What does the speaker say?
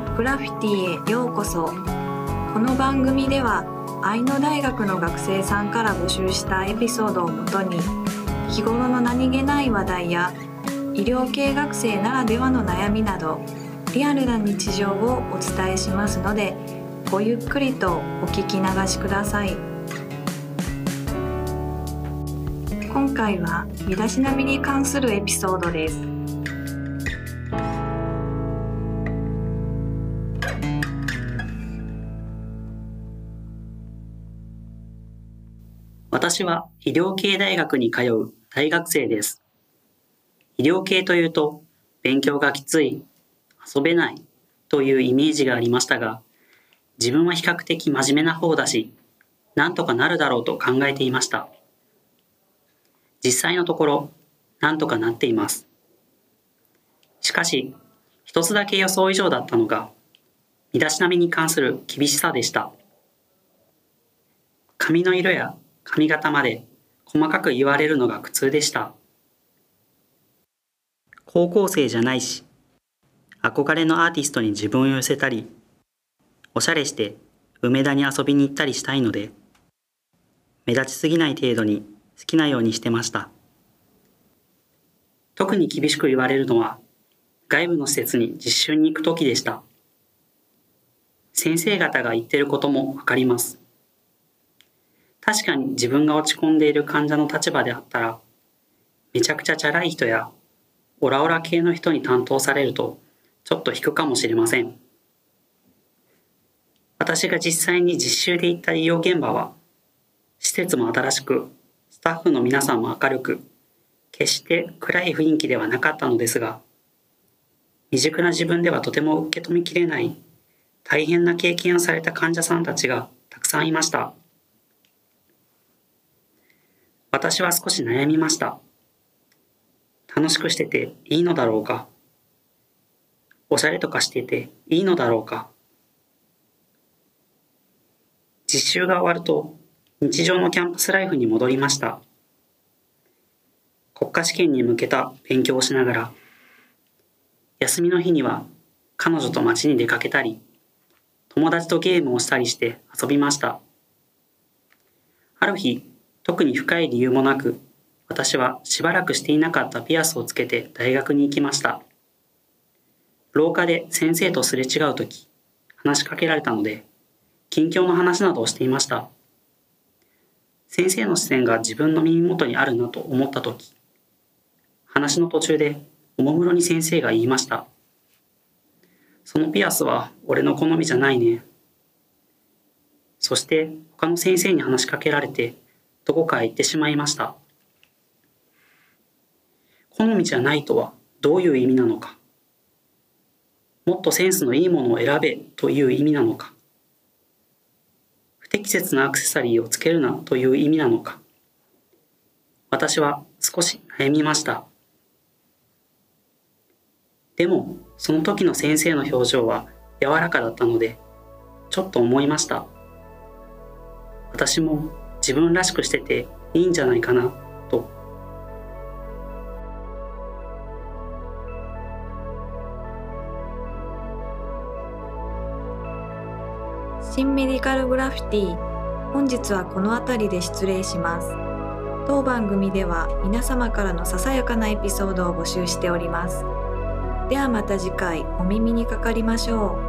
グラフィティへようこそ。この番組では愛の大学の学生さんから募集したエピソードをもとに日頃の何気ない話題や医療系学生ならではの悩みなどリアルな日常をお伝えしますのでごゆっくりとお聞き流しください。今回は身だしなみに関するエピソードです。私は医療系大学に通う大学生です。医療系というと勉強がきつい、遊べないというイメージがありましたが、自分は比較的真面目な方だし、なんとかなるだろうと考えていました。実際のところ、なんとかなっています。しかし、一つだけ予想以上だったのが、身だしなみに関する厳しさでした。髪の色や髪型まで細かく言われるのが苦痛でした。高校生じゃないし、憧れのアーティストに自分を寄せたり、おしゃれして梅田に遊びに行ったりしたいので、目立ちすぎない程度に好きなようにしてました。特に厳しく言われるのは、外部の施設に実習に行く時でした。先生方が言ってることもわかります。確かに自分が落ち込んでいる患者の立場であったら、めちゃくちゃチャラい人やオラオラ系の人に担当されるとちょっと引くかもしれません。私が実際に実習で行った医療現場は、施設も新しく、スタッフの皆さんも明るく、決して暗い雰囲気ではなかったのですが、未熟な自分ではとても受け止めきれない大変な経験をされた患者さんたちがたくさんいました。私は少し悩みました。楽しくしてていいのだろうかおしゃれとかしてていいのだろうか実習が終わると日常のキャンパスライフに戻りました。国家試験に向けた勉強をしながら、休みの日には彼女と街に出かけたり、友達とゲームをしたりして遊びました。ある日、特に深い理由もなく、私はしばらくしていなかったピアスをつけて大学に行きました。廊下で先生とすれ違う時、話しかけられたので、近況の話などをしていました。先生の視線が自分の耳元にあるなと思った時、話の途中でおもむろに先生が言いました。そのピアスは俺の好みじゃないね。そして他の先生に話しかけられてどこかへ行ってしまいました。好みじゃないとはどういう意味なのか。もっとセンスのいいものを選べという意味なのか。不適切なアクセサリーをつけるなという意味なのか。私は少し悩みました。でも、その時の先生の表情は柔らかだったので、ちょっと思いました。私も自分らしくしてていいんじゃないかなと。新メディカルグラフィティ本日はこの辺りで失礼します。当番組では皆様からのささやかなエピソードを募集しております。ではまた次回お耳にかかりましょう。